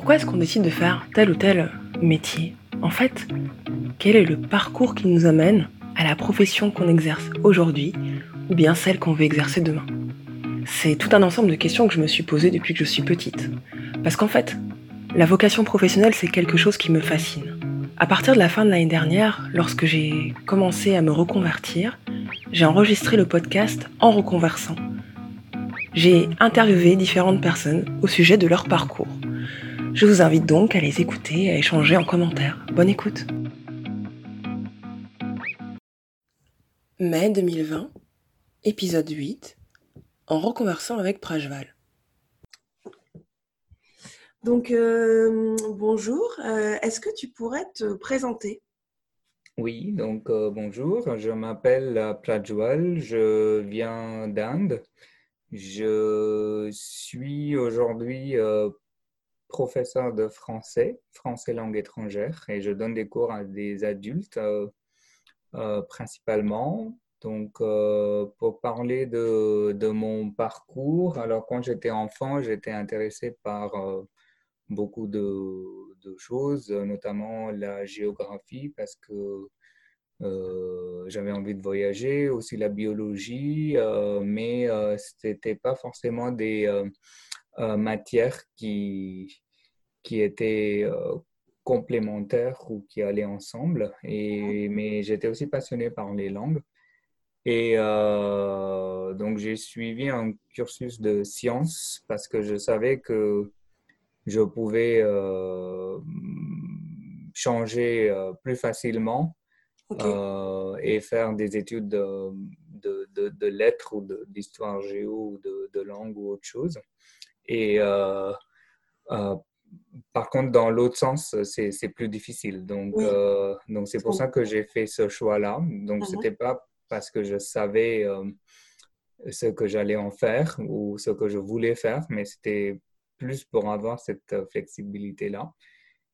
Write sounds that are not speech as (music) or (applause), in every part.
Pourquoi est-ce qu'on décide de faire tel ou tel métier? En fait, quel est le parcours qui nous amène à la profession qu'on exerce aujourd'hui ou bien celle qu'on veut exercer demain? C'est tout un ensemble de questions que je me suis posées depuis que je suis petite. Parce qu'en fait, la vocation professionnelle, c'est quelque chose qui me fascine. À partir de la fin de l'année dernière, lorsque j'ai commencé à me reconvertir, j'ai enregistré le podcast En reconversant. J'ai interviewé différentes personnes au sujet de leur parcours. Je vous invite donc à les écouter et à échanger en commentaire. Bonne écoute. Mai 2020, épisode 8, en reconversant avec Prajval. Donc, euh, bonjour, euh, est-ce que tu pourrais te présenter? Oui, donc euh, bonjour, je m'appelle Prajwal, je viens d'Inde. Je suis aujourd'hui professeur de français, français langue étrangère, et je donne des cours à des adultes euh, euh, principalement. Donc, euh, pour parler de, mon parcours, alors quand j'étais enfant, j'étais intéressé par beaucoup de, choses, notamment la géographie, parce que j'avais envie de voyager, aussi la biologie, mais ce n'était pas forcément des euh, matières qui, qui étaient euh, complémentaires ou qui allaient ensemble. Et, mais j'étais aussi passionné par les langues. Et euh, donc, j'ai suivi un cursus de sciences parce que je savais que je pouvais changer plus facilement et faire des études de, de, de, lettres ou d'histoire géo ou de, de langue ou autre chose. Et euh, euh, par contre, dans l'autre sens, c'est plus difficile. Donc, euh, donc c'est pour ça que j'ai fait ce choix-là. Donc, ce n'était pas parce que je savais ce que j'allais en faire ou ce que je voulais faire, mais c'était plus pour avoir cette flexibilité-là.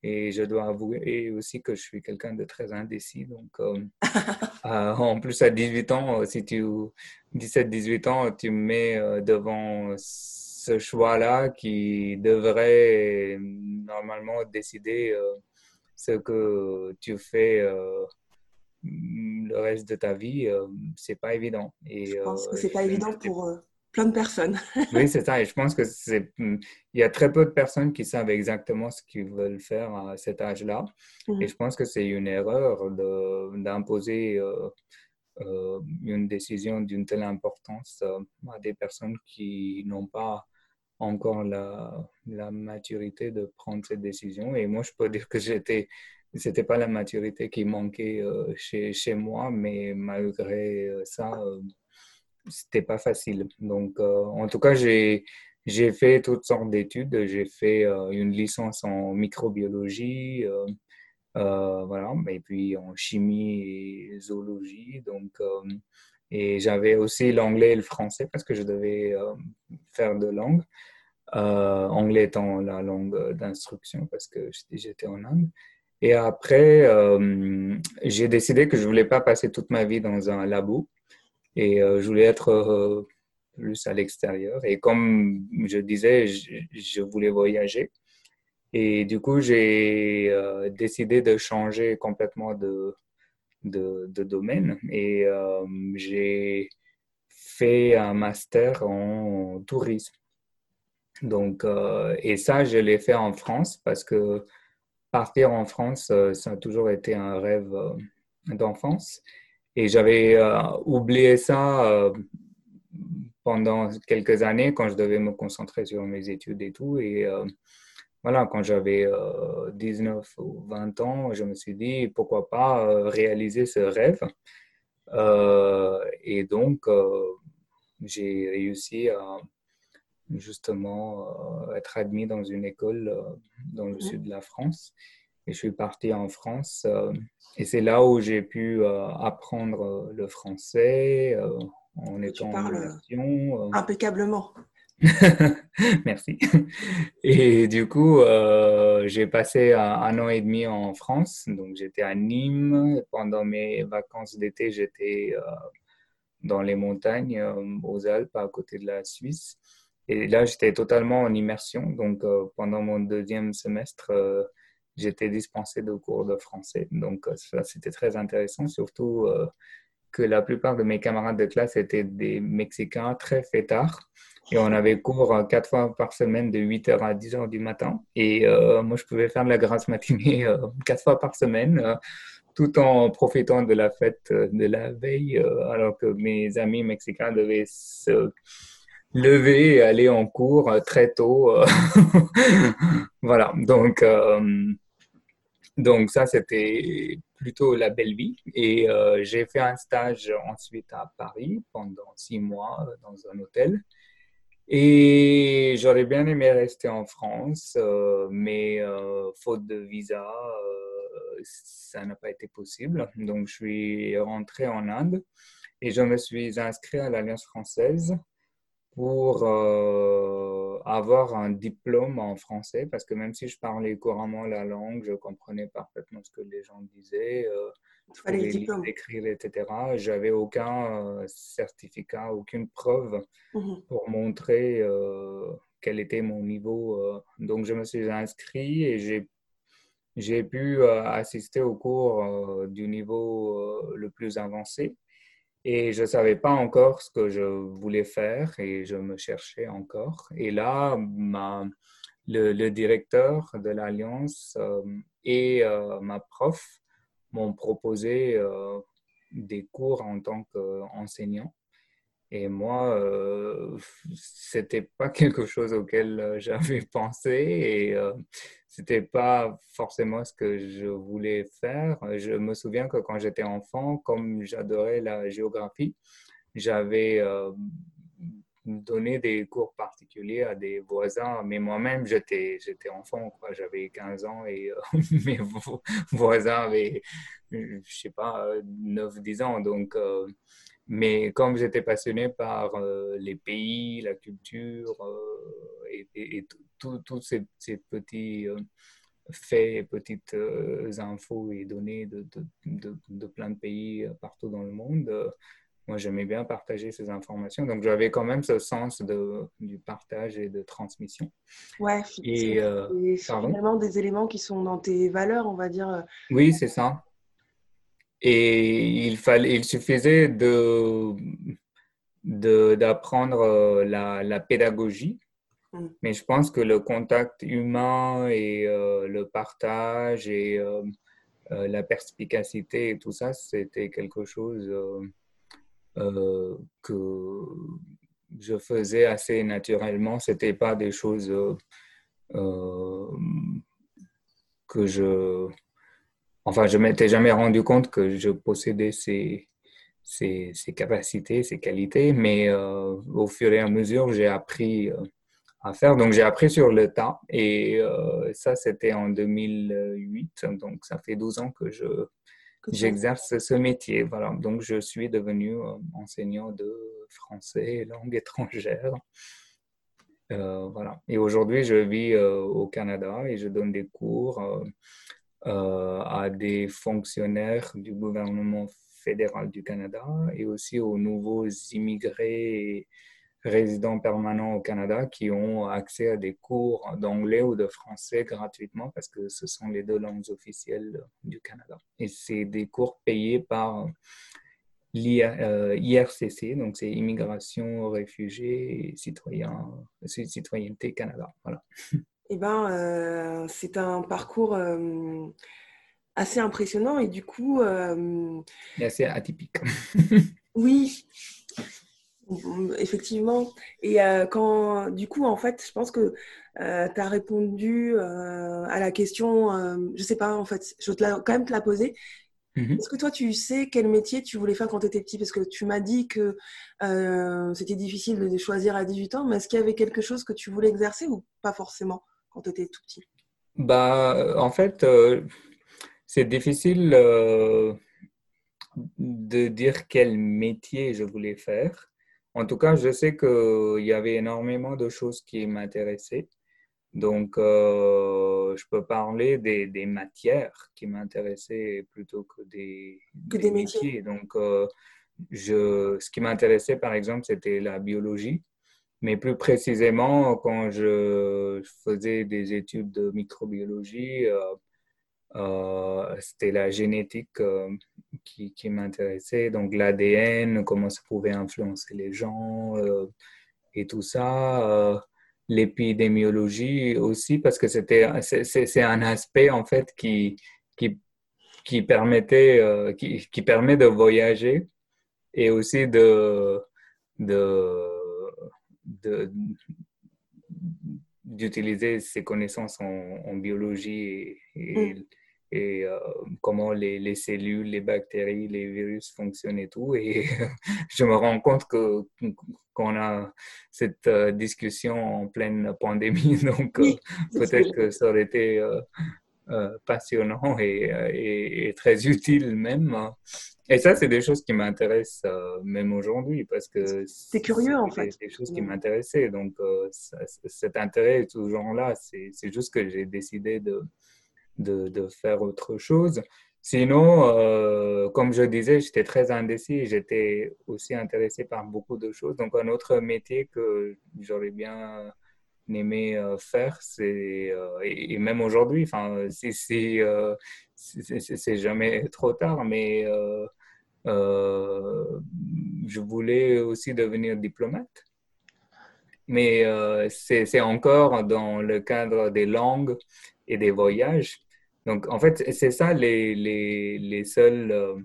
Et je dois avouer aussi que je suis quelqu'un de très indécis. Donc, (laughs) en plus, à 18 ans, si tu 17-18 ans, tu me mets devant ce choix-là qui devrait normalement décider euh, ce que tu fais euh, le reste de ta vie, euh, c'est pas évident. Et, je pense que c'est pas évident pour plein de personnes. (laughs) oui, c'est ça. Et je pense que c'est, il y a très peu de personnes qui savent exactement ce qu'ils veulent faire à cet âge-là. Mmh. Et je pense que c'est une erreur d'imposer une décision d'une telle importance à des personnes qui n'ont pas encore la, maturité de prendre cette décision. Et moi, je peux dire que j'étais, c'était pas la maturité qui manquait euh, chez, chez, moi, mais malgré euh, ça, euh, c'était pas facile. Donc, en tout cas, j'ai, j'ai fait toutes sortes d'études. J'ai fait une licence en microbiologie, voilà, et puis en chimie et zoologie. Donc, et j'avais aussi l'anglais et le français parce que je devais euh, faire de langue. Euh, anglais étant la langue d'instruction parce que j'étais en Inde. Et après, euh, j'ai décidé que je voulais pas passer toute ma vie dans un labo et je voulais être plus à l'extérieur. Et comme je disais, je, je, voulais voyager. Et du coup, j'ai décidé de changer complètement de, de, domaine et euh, j'ai fait un master en tourisme. Donc, euh, et ça, je l'ai fait en France parce que partir en France, euh, ça a toujours été un rêve d'enfance. Et j'avais oublié ça pendant quelques années quand je devais me concentrer sur mes études et tout. Et voilà, quand j'avais 19 euh, ou 20 ans, je me suis dit pourquoi pas euh, réaliser ce rêve. Euh, et donc, j'ai réussi à justement être admis dans une école dans le sud de la France. Et je suis parti en France. et c'est là où j'ai pu apprendre le français en étant en immersion. Impeccablement. (laughs) Merci. Et du coup, euh, j'ai passé un, an et demi en France. Donc, j'étais à Nîmes. Pendant mes vacances d'été, j'étais euh, dans les montagnes, euh, aux Alpes, à côté de la Suisse. et là, j'étais totalement en immersion. Donc, pendant mon deuxième semestre, j'étais dispensé de cours de français. Donc, ça, c'était très intéressant, surtout que la plupart de mes camarades de classe étaient des Mexicains très fêtards. Et on avait cours quatre fois par semaine de 8h à 10h du matin. Et moi, je pouvais faire de la grâce matinée (laughs) quatre fois par semaine tout en profitant de la fête euh, de la veille, euh, alors que mes amis mexicains devaient se lever et aller en cours euh, très tôt. (laughs) voilà, donc, donc ça, c'était plutôt la belle vie. Et j'ai fait un stage ensuite à Paris pendant six mois dans un hôtel. Et j'aurais bien aimé rester en France, mais faute de visa, ça n'a pas été possible. Donc, je suis rentré en Inde et je me suis inscrit à l'Alliance française pour euh, avoir un diplôme en français, parce que même si je parlais couramment la langue, je comprenais parfaitement ce que les gens disaient, euh, écrire, etc. J'avais aucun euh, certificat, aucune preuve mhm. pour montrer euh, quel était mon niveau. donc, je me suis inscrit et j'ai j'ai pu euh, assister au cours euh, du niveau euh, le plus avancé et je ne savais pas encore ce que je voulais faire et je me cherchais encore. Et là, ma, le, directeur de l'Alliance et ma prof m'ont proposé des cours en tant qu'enseignant. Et moi, euh, c'était pas (laughs) quelque chose auquel euh, j'avais (laughs) pensé et euh, c'était pas forcément ce que je voulais faire. Je me souviens que quand j'étais enfant, comme j'adorais la géographie, j'avais euh, donné des cours particuliers à des voisins, mais moi-même, j'étais, j'étais enfant, j'avais 15 ans et (laughs) mes voisins avaient, je sais pas, 9-10 ans. Donc, mais comme j'étais passionné par euh, les pays, la culture euh, et, tous ces, petits euh, faits, petites infos et données de, de, de, plein de pays partout dans le monde, moi j'aimais bien partager ces informations. Donc j'avais quand même ce sens de, du partage et de transmission. Ouais, et, c'est finalement des éléments qui sont dans tes valeurs, on va dire. Oui, c'est ça. Et il, fallait, il suffisait de, d'apprendre euh, la, la, pédagogie. Mm. Mais je pense que le contact humain et euh, le partage et euh, la perspicacité et tout ça, c'était quelque chose que je faisais assez naturellement. Ce n'était pas des choses que je Enfin, je m'étais jamais rendu compte que je possédais ces, ces, capacités, ces qualités, mais euh, au fur et à mesure, j'ai appris euh, à faire. Donc, j'ai appris sur le tas et euh, ça, c'était en 2008. Donc, ça fait 12 ans que je, j'exerce ce métier. Voilà. Donc, je suis devenu enseignant de français, langue (laughs) étrangère. voilà. Et aujourd'hui, je vis au Canada et je donne des cours euh, à des fonctionnaires du gouvernement fédéral du Canada et aussi aux nouveaux immigrés résidents permanents au Canada qui ont accès à des cours d'anglais ou de français gratuitement parce que ce sont les deux langues officielles du Canada. Et c'est des cours payés par l'IRCC, euh, donc c'est Immigration, Réfugiés et Citoyens, Citoyenneté Canada. Voilà. (laughs) Eh ben, euh, c'est un parcours euh, assez impressionnant et du coup. Euh, et assez atypique. (laughs) oui, effectivement. Et quand, du coup, en fait, je pense que tu as répondu à la question, je sais pas, en fait, je vais quand même te la poser. Mm-hmm. Est-ce que toi, tu sais quel métier tu voulais faire quand tu étais petit? Parce que tu m'as dit que c'était difficile de choisir à 18 ans, mais est-ce qu'il y avait quelque chose que tu voulais exercer ou pas forcément quand tu étais tout petit? Bah, En fait, euh, c'est difficile euh, de dire quel métier je voulais faire. En tout cas, je sais qu'il y avait énormément de choses qui m'intéressaient. Donc, euh, je peux parler des, des matières qui m'intéressaient plutôt que des, que des, métiers. Donc, je, ce qui m'intéressait, par exemple, c'était la biologie. mais plus précisément, quand je faisais des études de microbiologie, c'était la génétique qui, qui m'intéressait, donc l'ADN, comment ça pouvait influencer les gens et tout ça l'épidémiologie aussi parce que c'était c'est un aspect en fait qui qui, permettait euh, qui, permet de voyager et aussi de d'utiliser ses connaissances en, biologie et, mm et euh, comment les, les, cellules, les bactéries, les virus fonctionnent et tout. Et (laughs) je me rends compte que qu'on a cette euh, discussion en pleine pandémie, (laughs) donc euh, peut-être que ça aurait été passionnant et, et, très utile même. Et ça, c'est des choses qui m'intéressent même aujourd'hui parce que c'est curieux en fait. C'est des choses qui m'intéressaient. Donc cet intérêt est toujours là. C'est juste que j'ai décidé de de, faire autre chose. Sinon, euh, comme je disais, j'étais très indécis. J'étais aussi intéressé par beaucoup de choses. Donc, un autre métier que j'aurais bien aimé euh, faire, c'est, euh, et, même aujourd'hui, enfin, c'est jamais trop tard, mais je voulais aussi devenir diplomate. Mais c'est encore dans le cadre des langues et des voyages. Donc, en fait, c'est ça les, les, les seules euh,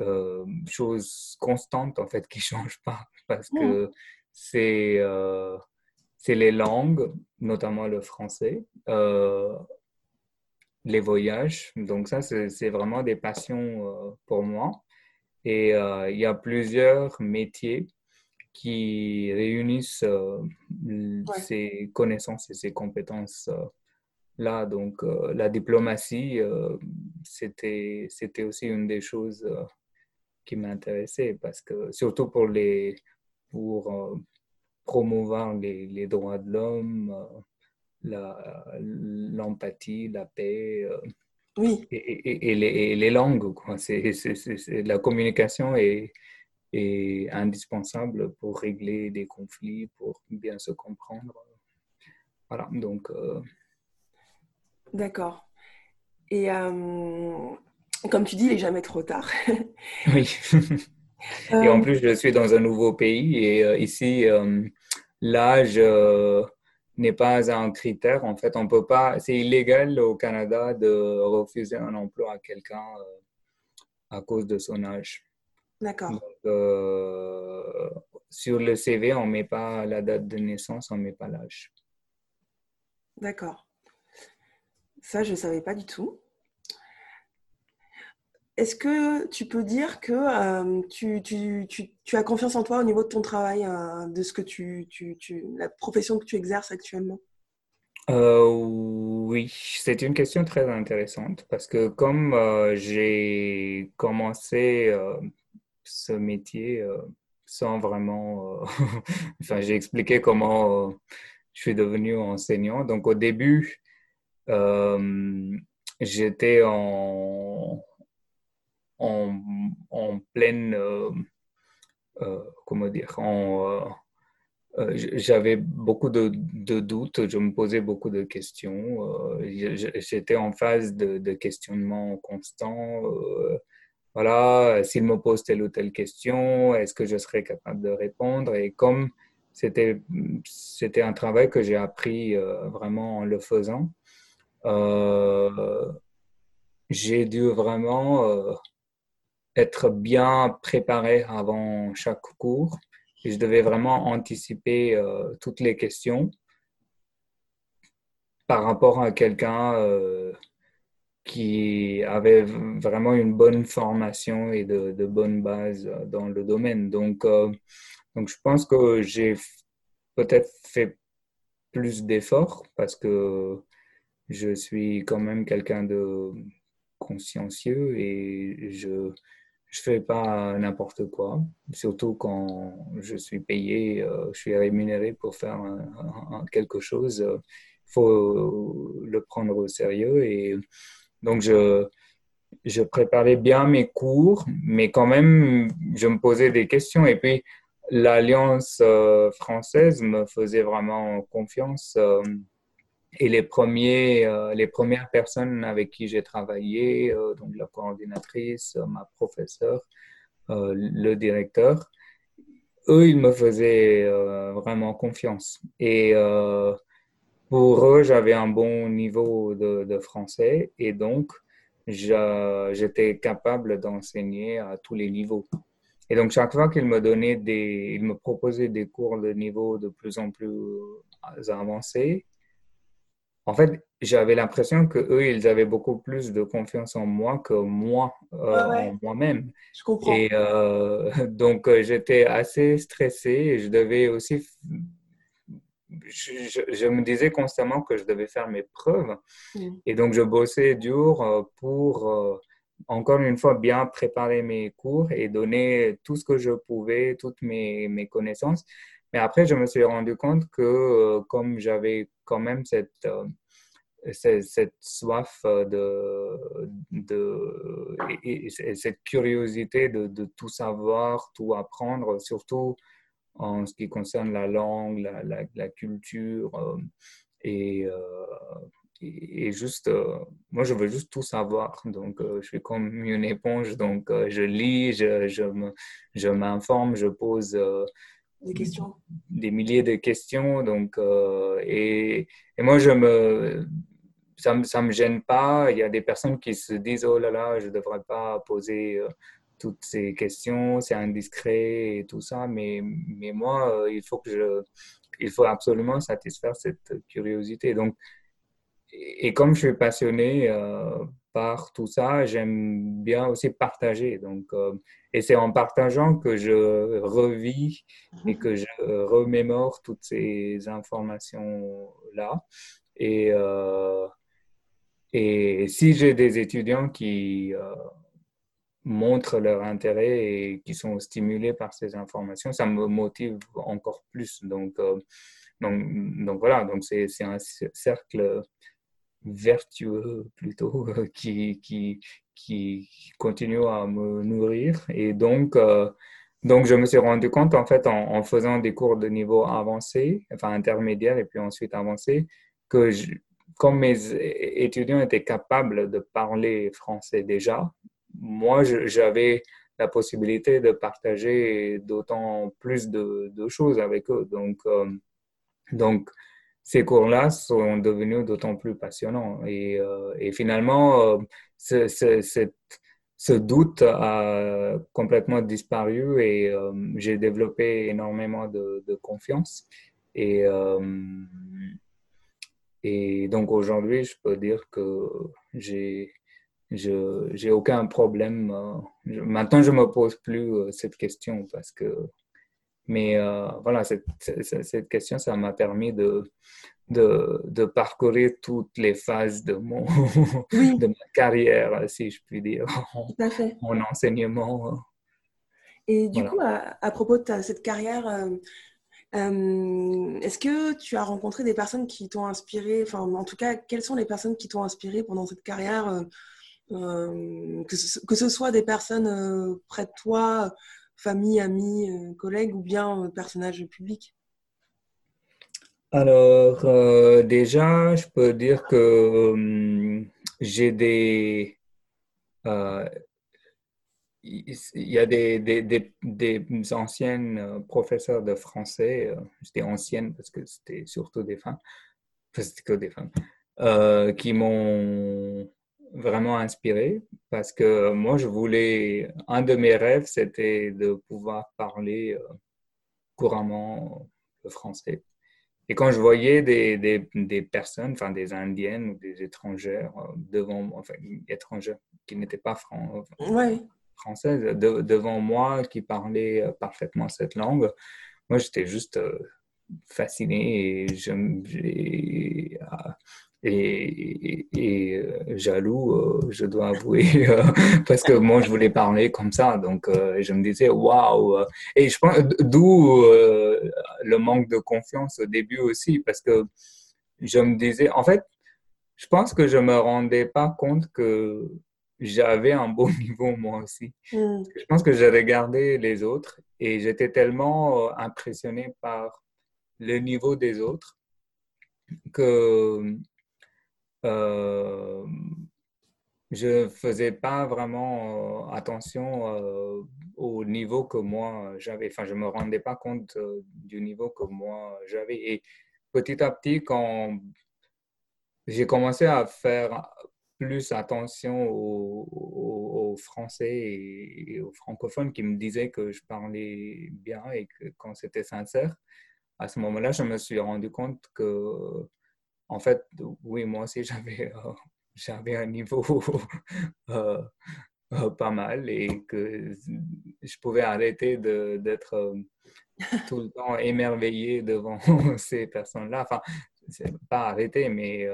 euh, choses constantes, en fait, qui ne (laughs) changent pas. Parce que c'est euh, les langues, notamment le français, les voyages. Donc, ça, c'est vraiment des passions pour moi. Et il y a plusieurs métiers qui réunissent ces connaissances et ces compétences là. Donc, euh, la diplomatie, euh, c'était, c'était aussi une des choses euh, qui m'intéressait parce que, surtout pour, les, pour promouvoir les, les, droits de l'homme, l'empathie, la, paix. oui. Et, et, les, les, langues. Quoi. C'est, la communication est, est indispensable pour régler des conflits, pour bien se comprendre. Voilà, donc D'accord. Et euh, comme tu dis, il n'est jamais trop tard. (laughs) oui. et en euh, plus, je suis dans un nouveau pays et euh, ici, l'âge n'est pas un critère. En fait, on peut pas. C'est illégal au Canada de refuser un emploi à quelqu'un à cause de son âge. D'accord. sur le CV, on ne met pas la date de naissance, on ne met pas l'âge. D'accord. Ça, je ne savais pas du tout. Est-ce que tu peux dire que euh, tu, as confiance en toi au niveau de ton travail, euh, de ce que tu, la profession que tu exerces actuellement? Euh, Oui, c'est une question très intéressante parce que comme j'ai commencé ce métier sans vraiment, (laughs) enfin j'ai expliqué comment je suis devenu enseignant. Donc au début, j'étais en, en, pleine, euh, euh, comment dire, j'avais beaucoup de, doutes, je me posais beaucoup de questions. J'étais en phase de, questionnement constant. voilà, s'il me pose telle ou telle question, est-ce que je serais capable de répondre? Et comme c'était un travail que j'ai appris vraiment en le faisant, euh, j'ai dû vraiment euh, être bien préparé avant chaque cours. Et je devais vraiment anticiper euh, toutes les questions par rapport à quelqu'un qui avait vraiment une bonne formation et de, de bonnes bases dans le domaine. Donc, donc je pense que j'ai peut-être fait plus d'efforts parce que je suis quand même quelqu'un de consciencieux et je ne fais pas n'importe quoi, surtout quand je suis payé, euh, je suis rémunéré pour faire quelque chose. Il faut le prendre au sérieux. Et donc, je, je préparais bien mes cours, mais quand même, je me posais des questions. Et puis, l'Alliance française me faisait vraiment confiance. Et les, premiers, les premières personnes avec qui j'ai travaillé, donc la coordinatrice, ma professeure, le directeur, eux, ils me faisaient vraiment confiance. Et pour eux, j'avais un bon niveau de, français et donc j'étais capable d'enseigner à tous les niveaux. Et donc, chaque fois qu'ils me donnaient des, ils me proposaient des cours de niveau de plus en plus avancés, en fait, j'avais l'impression que eux, ils avaient beaucoup plus de confiance en moi que moi, euh, en moi-même. Je comprends. Et euh, (laughs) donc, j'étais assez stressé et je devais aussi je, me disais constamment que je devais faire mes preuves. Mm. Et donc, je bossais dur euh, pour, euh, encore une fois, bien préparer mes cours et donner tout ce que je pouvais, toutes mes, mes connaissances. Mais après, je me suis rendu compte que euh, comme j'avais quand même cette, cette, soif de, de et, cette curiosité de, tout savoir, tout apprendre, surtout en ce qui concerne la langue, la, culture. Euh, et, euh, juste, euh, moi, je veux juste tout savoir. Donc, je suis comme une éponge. Donc, je lis, je, je m'informe, je, pose des questions. Des milliers de questions. Donc, et, et, moi, je me, ça ne me, me, gêne pas. Il y a des personnes qui se disent, oh là là, je ne devrais pas poser toutes ces questions, c'est indiscret et tout ça, mais, mais moi, euh, il faut que je, il faut absolument satisfaire cette curiosité. Donc, et, comme je suis passionné euh, par tout ça, j'aime bien aussi partager. Donc, euh, et c'est en partageant que je revis et que je remémore toutes ces informations-là. Et, et si j'ai des étudiants qui montrent leur intérêt et qui sont stimulés par ces informations, ça me motive encore plus. Donc, euh, donc, donc, voilà, donc c'est un cercle vertueux plutôt (laughs) qui, qui, qui continue à me nourrir. Et donc, euh, donc, je me suis rendu compte, en fait, en, faisant des cours de niveau avancé, enfin intermédiaire et puis ensuite avancé, que comme mes étudiants étaient capables de parler français déjà, moi, j'avais la possibilité de partager d'autant plus de, choses avec eux. Donc, euh, donc ces cours-là sont devenus d'autant plus passionnants. Et, euh, finalement, euh, ce doute a complètement disparu et j'ai développé énormément de, confiance. Et, donc aujourd'hui, je peux dire que j'ai aucun problème. Euh, maintenant, je me pose plus euh, cette question parce que, mais euh, voilà, cette, cette, question, ça m'a permis de, de, de, parcourir toutes les phases de mon (laughs) de ma carrière, si je puis dire, mon enseignement. Et du coup, à, propos de cette carrière, est-ce que tu as rencontré des personnes qui t'ont inspiré, enfin, en tout cas, quelles sont les personnes qui t'ont inspiré pendant cette carrière euh, que, ce, soit des personnes euh, près de toi, famille, amis, euh, collègues ou bien personnages publics Alors, déjà, je peux dire que j'ai des il y a des, des, des, anciennes professeurs de français, j'étais ancienne parce que c'était surtout des femmes, c'était que des femmes, qui m'ont vraiment inspiré parce que moi, je voulais, un de mes rêves, c'était de pouvoir parler euh, couramment le français. Et quand je voyais des, des, des personnes, enfin des Indiennes ou des étrangères euh, devant, enfin étrangères qui n'étaient pas françaises, devant moi, qui parlaient euh, parfaitement cette langue, moi j'étais juste fasciné et je, et, euh, jaloux, euh, je dois avouer, (laughs) euh, parce que moi, je voulais parler comme ça. Donc, je me disais, waouh! Et je pense, d'où le manque de confiance au début aussi, parce que je me disais, en fait, je pense que je me rendais pas compte que j'avais un bon (laughs) niveau moi aussi. Hmm. Je pense que j'ai regardé les autres et j'étais tellement impressionné par le niveau des autres que euh, je faisais pas vraiment euh, attention euh, au niveau que moi j'avais. Enfin, je ne me rendais pas compte du niveau que moi j'avais. Et petit à petit, quand j'ai commencé à faire plus attention aux, Français et, aux francophones qui me disaient que je parlais bien et que quand c'était sincère, à ce moment-là, je me suis rendu compte que, en fait, oui, moi aussi, (laughs) j'avais euh, j'avais un niveau (laughs) euh, euh, pas mal et que je pouvais arrêter d'être (laughs) tout le temps émerveillé devant ces personnes-là. Enfin, c'est pas arrêter, mais,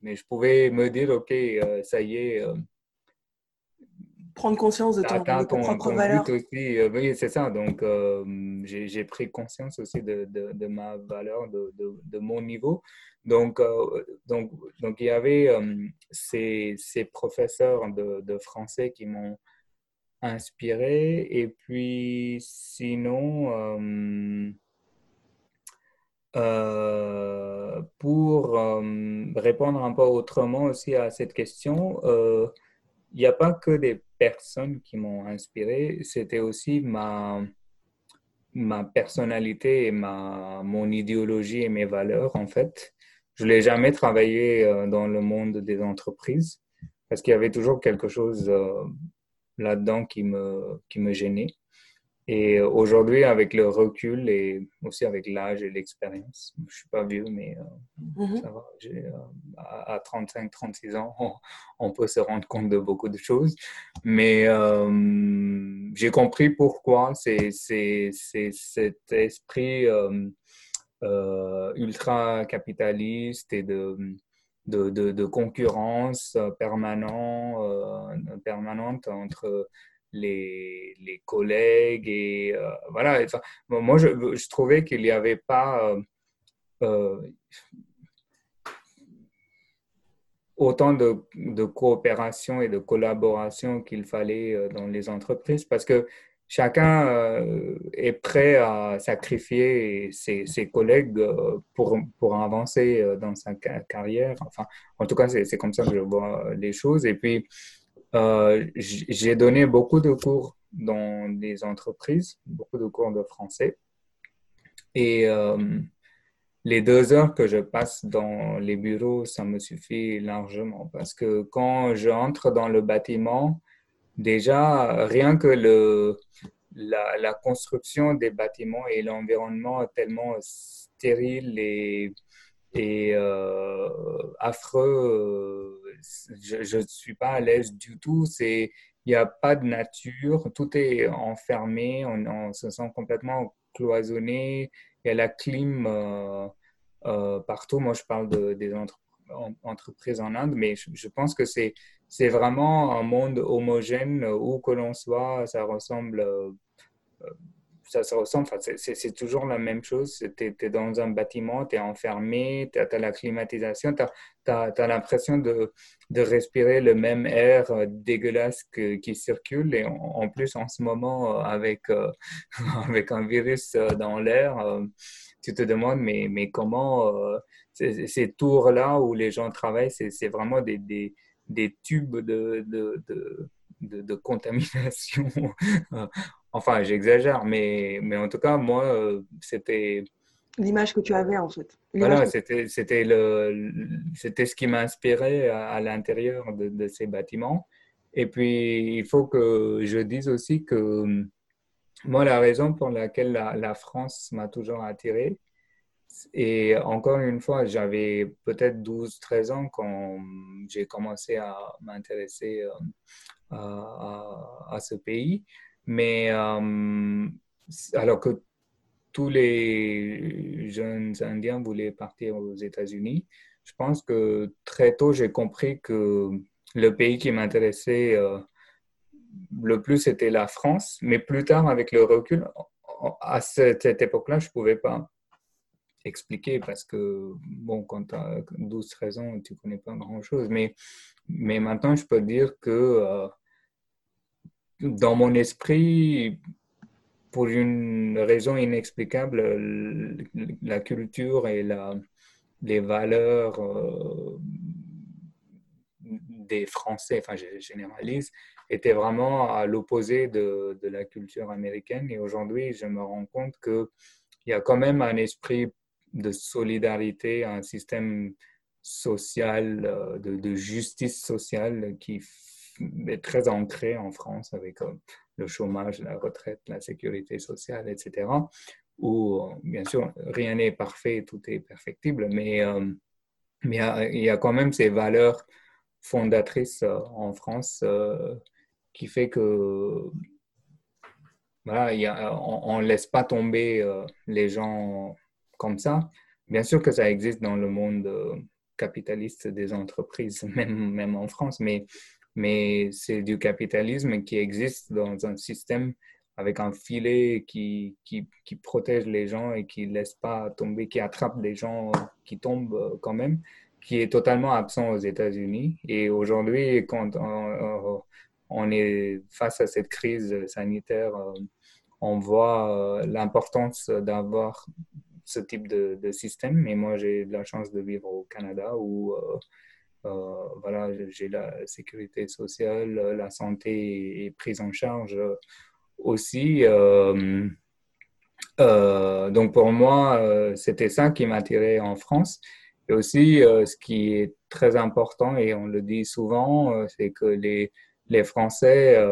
mais je pouvais me dire, OK, ça y est, prendre conscience de ton, de ton propre valeur. Aussi, euh, oui, c'est ça. Donc, euh, j'ai pris conscience aussi de, de, ma valeur, de, de, mon niveau. Donc, euh, donc, donc, il y avait ces, ces, professeurs de, français qui m'ont inspiré. Et puis, sinon, pour répondre un peu autrement aussi à cette question, il n'y a pas que des personnes qui m'ont inspiré, c'était aussi ma, ma personnalité et ma, mon idéologie et mes valeurs, en fait. Je ne l'ai jamais travaillé euh, dans le monde des entreprises parce qu'il y avait toujours quelque chose euh, là-dedans qui me, qui me gênait. Et aujourd'hui, avec le recul et aussi avec l'âge et l'expérience, je ne suis pas vieux, mais euh, mm-hmm. ça va. Euh, à, 35-36 ans, on, peut se rendre compte de beaucoup de choses. Mais euh, j'ai compris pourquoi c'est cet esprit ultra capitaliste et de, de, de, de concurrence permanent, permanente entre les, collègues et euh, voilà. moi, je, trouvais qu'il n'y avait pas euh, euh, autant de, coopération et de collaboration qu'il fallait dans les entreprises parce que chacun est prêt à sacrifier ses, ses collègues pour, pour avancer dans sa carrière. Enfin, en tout cas, c'est comme ça que je vois les choses. Et puis, euh, j'ai donné beaucoup de cours dans des entreprises, beaucoup de cours de français. Et euh, les deux heures que je passe dans les bureaux, ça me suffit largement parce que quand j'entre dans le bâtiment, déjà, rien que la, la construction des bâtiments et l'environnement tellement stérile et et euh, affreux, euh, je ne suis pas à l'aise du tout. C'est il n'y a pas de nature, tout est enfermé, on, se sent complètement cloisonné, il y a la clim euh, partout. Moi, je parle de, des entreprises en Inde, mais je, je pense que c'est vraiment un monde homogène où que l'on soit, ça ressemble ça se ressemble. c'est toujours la même chose. Tu es, dans un bâtiment, tu es enfermé, tu as, la climatisation, tu as, l'impression de, de, respirer le même air euh, dégueulasse qui circule. Et en, plus, en ce moment, euh, avec, euh, (laughs) avec un virus dans l'air, tu te demandes, mais, mais comment ces tours-là où les gens travaillent, c'est vraiment des, des, des, tubes de, de, de contamination (laughs) Enfin, j'exagère, mais, mais en tout cas, moi, euh, c'était... L'image que tu avais, en fait. Voilà, c'était, c'était, le, c'était ce qui m'inspirait à, à l'intérieur de, de, ces bâtiments. Et puis, il faut que je dise aussi que moi, la raison pour laquelle la, la France m'a toujours attiré, et encore une fois, j'avais peut-être 12-13 ans quand j'ai commencé à m'intéresser euh, à, à, ce pays. Mais euh, alors que tous les jeunes Indiens voulaient partir aux États-Unis, je pense que très tôt, j'ai compris que le pays qui m'intéressait euh, le plus, c'était la France. Mais plus tard, avec le recul, à cette, époque-là, je ne pouvais pas expliquer parce que, bon, quand tu as 12 raisons, tu connais pas grand-chose. Mais, mais maintenant, je peux dire que euh, dans mon esprit, pour une raison inexplicable, la culture et les valeurs euh, des Français, enfin je généralise, étaient vraiment à l'opposé de, de, la culture américaine. Et aujourd'hui, je me rends compte qu'il y a quand même un esprit de solidarité, un système social, euh, de, de justice sociale qui est très ancré en France avec euh, le chômage, la retraite, la sécurité sociale, etc. Où, euh, bien sûr, rien n'est parfait, tout est perfectible, mais, mais il y, a quand même ces valeurs fondatrices en France qui fait que voilà, on ne laisse pas tomber les gens comme ça. Bien sûr que ça existe dans le monde euh, capitaliste des entreprises, (laughs) même, même en France, mais, mais c'est du capitalisme qui existe dans un système avec un filet qui, qui, qui, protège les gens et qui ne laisse pas tomber, qui attrape les gens qui tombent euh, quand même, qui est totalement absent aux États-Unis. Et aujourd'hui, quand on, est face à cette crise sanitaire, euh, on voit l'importance d'avoir ce type de, système. Mais moi, j'ai de la chance de vivre au Canada où euh, euh, voilà, j'ai la sécurité sociale, la santé est prise en charge aussi. Euh, donc pour moi, c'était ça qui m'attirait en France. Et aussi, ce qui est très important, et on le dit souvent, c'est que les, les Français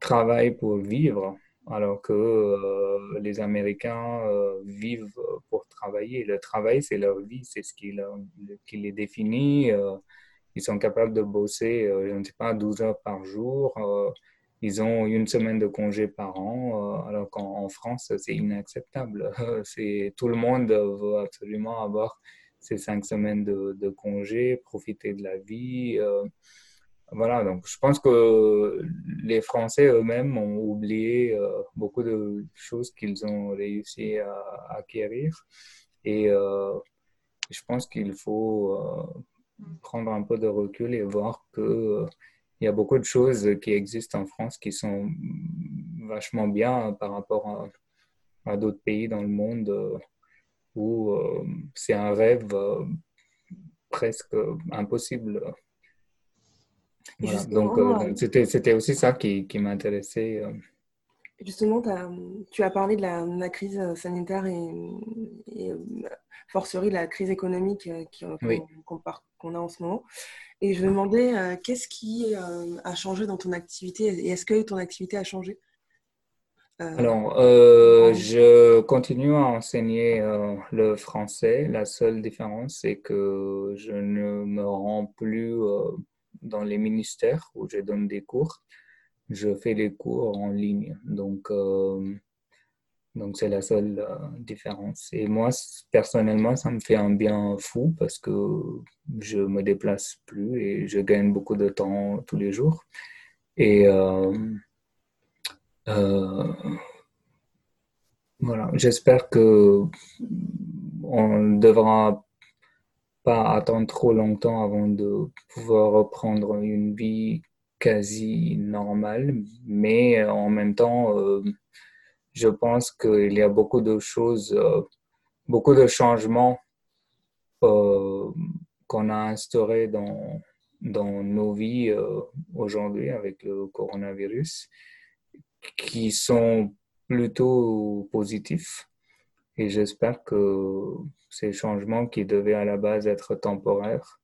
travaillent pour vivre alors que euh, les Américains euh, vivent pour travailler. Le travail, c'est leur vie, c'est ce qui, les définit. Euh, ils sont capables de bosser, je ne sais pas, 12 heures par jour. ils ont une semaine de congé par an, alors qu'en France, c'est inacceptable. (laughs) tout le monde veut absolument avoir ces cinq semaines de congé, profiter de la vie. Voilà, donc je pense que les Français eux-mêmes ont oublié euh, beaucoup de choses qu'ils ont réussi à, acquérir. Et euh, je pense qu'il faut euh, prendre un peu de recul et voir qu'il il y a beaucoup de choses qui existent en France qui sont vachement bien par rapport à, d'autres pays dans le monde où c'est un rêve presque impossible donc, euh, euh, c'était aussi ça qui, qui m'intéressait. Euh. Justement, tu as parlé de la, crise sanitaire et, et forcerie de la crise économique qu'on a en ce moment. Et je me demandais, qu'est-ce qui a changé dans ton activité et est-ce que ton activité a changé? Alors, je continue à enseigner le français. La seule différence, c'est que je ne me rends plus dans les ministères où je donne des cours, je fais les cours en ligne. Donc, euh, donc c'est la seule euh, différence. Et moi, personnellement, ça me fait un bien fou parce que je me déplace plus et je gagne beaucoup de temps tous les jours. Et euh, voilà, j'espère que on devra pas attendre trop longtemps avant de pouvoir reprendre une vie quasi normale, mais euh, en même temps, euh, je pense qu'il y a beaucoup de choses, euh, beaucoup de changements qu'on a instaurés dans, dans nos vies aujourd'hui avec le coronavirus qui sont plutôt positifs. Et j'espère que ces changements qui devaient à la base être temporaires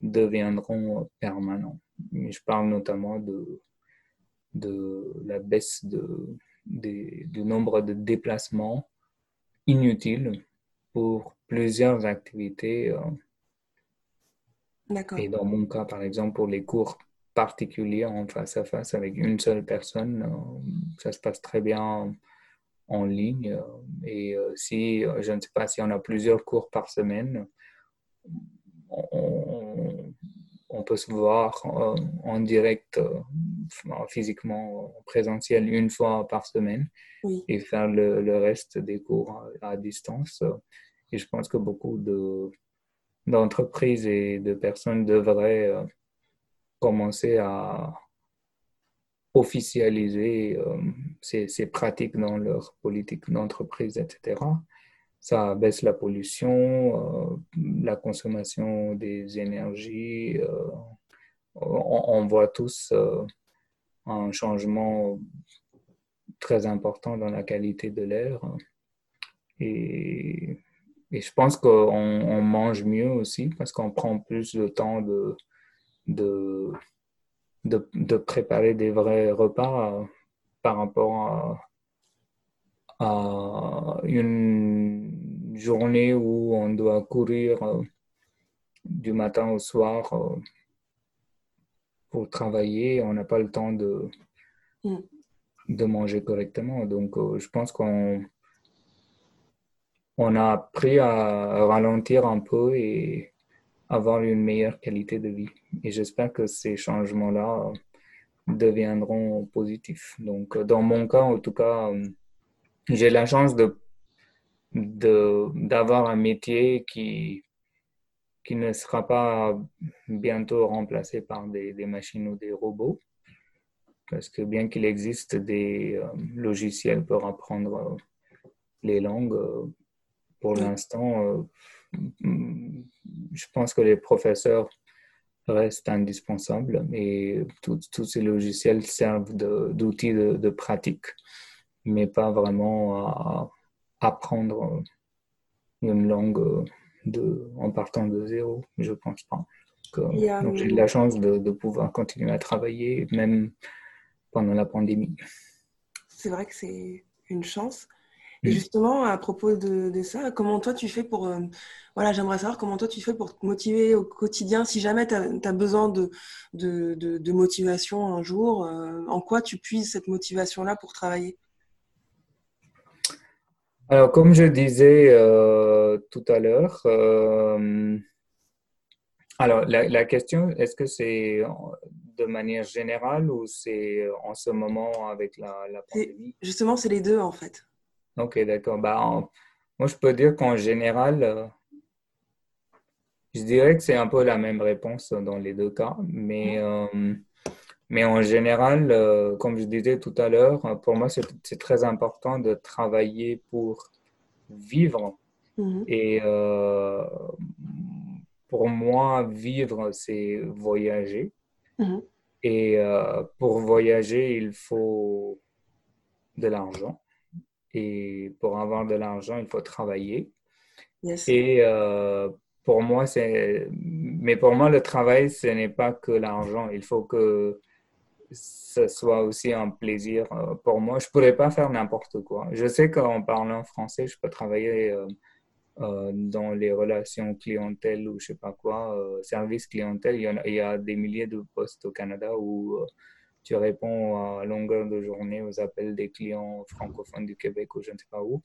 deviendront permanents. je parle notamment de, de la baisse de, du nombre de déplacements inutiles pour plusieurs activités. Euh, Et dans mon cas, par exemple, pour les cours particuliers en face à face avec une seule personne, euh, ça se passe très bien en ligne. Euh, et euh, si, euh, je ne sais pas si on a plusieurs cours par semaine, on, peut se voir en direct, physiquement, en présentiel une fois par semaine et faire le, reste des cours à, distance. et je pense que beaucoup d'entreprises et de personnes devraient commencer à officialiser ces, ces, pratiques dans leur politique d'entreprise, etc. Ça baisse la pollution, la consommation des énergies. On, on, voit tous un changement très important dans la qualité de l'air. Et, je pense qu'on mange mieux aussi parce qu'on prend plus de temps de, de, préparer des vrais repas par rapport à, à, une journée où on doit courir euh, du matin au soir euh, pour travailler. On n'a pas le temps de, mm de manger correctement. Donc, euh, je pense qu'on on a appris à ralentir un peu et avoir une meilleure qualité de vie. Et j'espère que ces changements-là deviendront positifs. Donc, dans mon cas, en tout cas, j'ai la chance de d'avoir un métier qui, qui ne sera pas bientôt remplacé par des, des machines ou des robots parce que bien qu'il existe des euh, logiciels pour apprendre euh, les langues, euh, pour l'instant, je pense que les professeurs restent indispensables et tous ces logiciels servent d'outils de, pratique, mais pas vraiment à apprendre une langue de, en partant de zéro, je pense pas. Donc, j'ai de la chance de, de, pouvoir continuer à travailler, même pendant la pandémie. C'est vrai que c'est une chance. Justement, à propos de, ça, comment toi tu fais pour... Euh, voilà, j'aimerais savoir comment toi tu fais pour te motiver au quotidien. Si jamais tu as, besoin de, de, de, motivation un jour, euh, en quoi tu puises cette motivation-là pour travailler? Alors, comme je disais euh, tout à l'heure, alors la, la question, est-ce que c'est de manière générale ou c'est en ce moment avec la, pandémie? Justement, c'est les deux en fait. Ok, d'accord. Bah, moi, je peux dire qu'en général, euh, je dirais que c'est un peu la même réponse dans les deux cas, mais, euh, mais en général, comme je disais tout à l'heure, pour moi, c'est très important de travailler pour vivre. Mhm. Et pour moi, vivre, c'est voyager. Mhm. Et euh, pour voyager, il faut de l'argent. Et pour avoir de l'argent, il faut travailler. Et euh, pour moi, c'est. Mais pour moi, le travail, ce n'est pas que l'argent. Il faut que ce soit aussi un plaisir euh, pour moi. Je ne pourrais pas faire n'importe quoi. Je sais qu'en parlant français, je peux travailler euh, dans les relations clientèle ou je sais pas quoi, service clientèle, il y, a, il y, a, des milliers de postes au Canada où tu réponds à longueur de journée aux appels des clients francophones du Québec ou je ne sais pas où,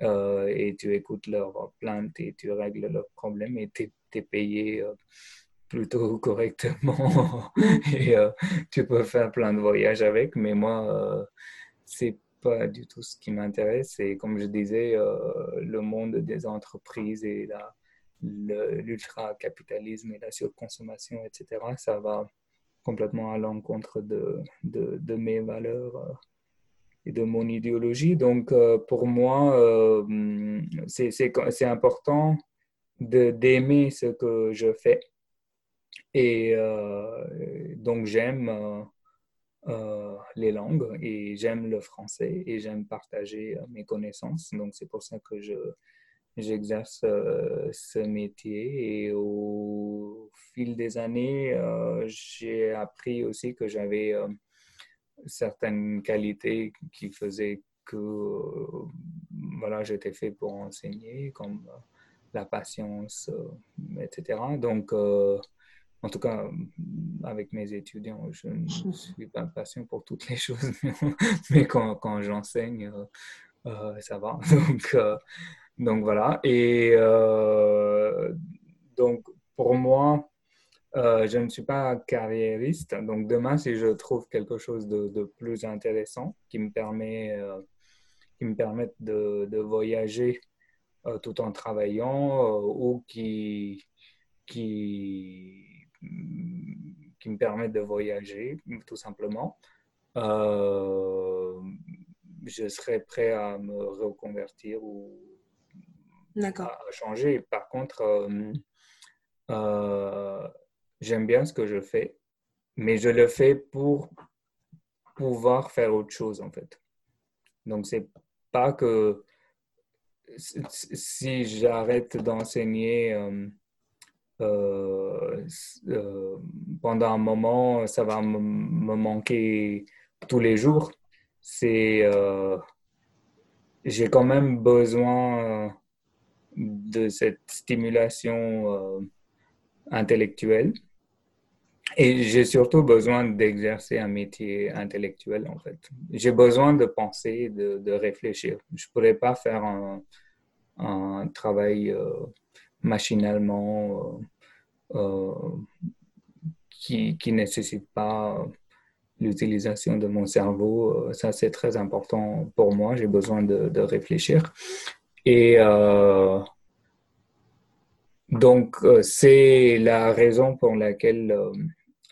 et tu écoutes leurs plaintes et tu règles leurs problèmes et tu es, payé plutôt (laughs) correctement (laughs) et tu peux faire plein de voyages avec, mais moi, c'est pas du tout ce qui m'intéresse. Et comme je disais, euh, le monde des entreprises et l'ultra-capitalisme et la surconsommation, etc., ça va complètement à l'encontre de, mes valeurs euh, et de mon idéologie. Donc, euh, pour moi, c'est important d'aimer ce que je fais. Et donc, j'aime euh, les langues et j'aime le français et j'aime partager euh, mes connaissances. Donc, c'est pour ça que je, j'exerce euh, ce métier et au fil des années, j'ai appris aussi que j'avais certaines qualités qui faisaient que voilà, j'étais fait pour enseigner, comme la patience, etc. Donc, en tout cas, avec mes étudiants, je ne (laughs) suis pas patient pour toutes les choses, (laughs) mais quand, quand j'enseigne, euh, euh, ça va. (laughs) Donc, euh, donc voilà. Et donc, pour moi, je ne suis pas carriériste. Donc, demain, si je trouve quelque chose de, de plus intéressant qui me permet, qui me permette de, de voyager tout en travaillant ou qui, qui, qui me permettent de voyager, tout simplement. je serais prêt à me reconvertir ou à, changer. Par contre, j'aime bien ce que je fais, mais je le fais pour pouvoir faire autre chose, en fait. Donc, c'est pas que si j'arrête d'enseigner euh, euh, euh, pendant un moment, ça va me manquer tous les jours. C'est, j'ai quand même besoin de cette stimulation intellectuelle. Et j'ai surtout besoin d'exercer un métier intellectuel, en fait. J'ai besoin de penser, de, de réfléchir. Je ne pourrais pas faire un, un travail euh, machinalement euh, euh, qui ne nécessite pas l'utilisation de mon cerveau. Ça, c'est très important pour moi. J'ai besoin de, de, réfléchir. Et donc, c'est la raison pour laquelle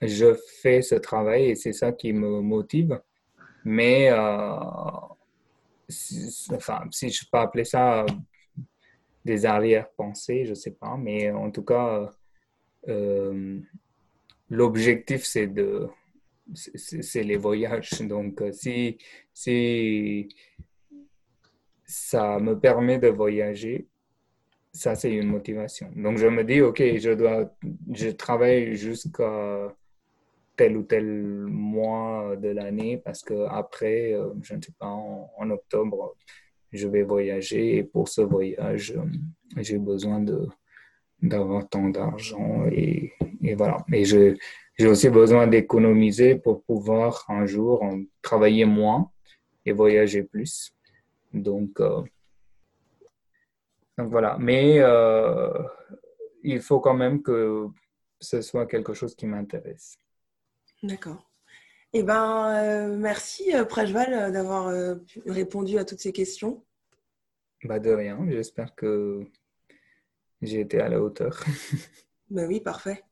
je fais ce travail et c'est ça qui me motive. Mais, euh, enfin, si je peux appeler ça des arrière-pensées, je ne sais pas, mais en tout cas, euh, l'objectif, c'est de c'est les voyages. (laughs) Donc, si, si ça me permet de voyager, ça, c'est une motivation. Donc, je me dis, OK, je dois, je travaille jusqu'à tel ou tel mois de l'année parce que après, euh, je ne sais pas, en, octobre, je vais voyager et pour ce voyage, euh, j'ai besoin d'avoir tant d'argent et, voilà. Et j'ai aussi besoin d'économiser pour pouvoir un jour travailler moins et voyager plus. Donc, euh, donc voilà. Mais il faut quand même que ce soit quelque chose qui m'intéresse. D'accord. Eh ben, euh, merci euh, Prajval euh, d'avoir répondu à toutes ces questions. Bah de rien, j'espère que j'ai été à la hauteur. bah oui, parfait.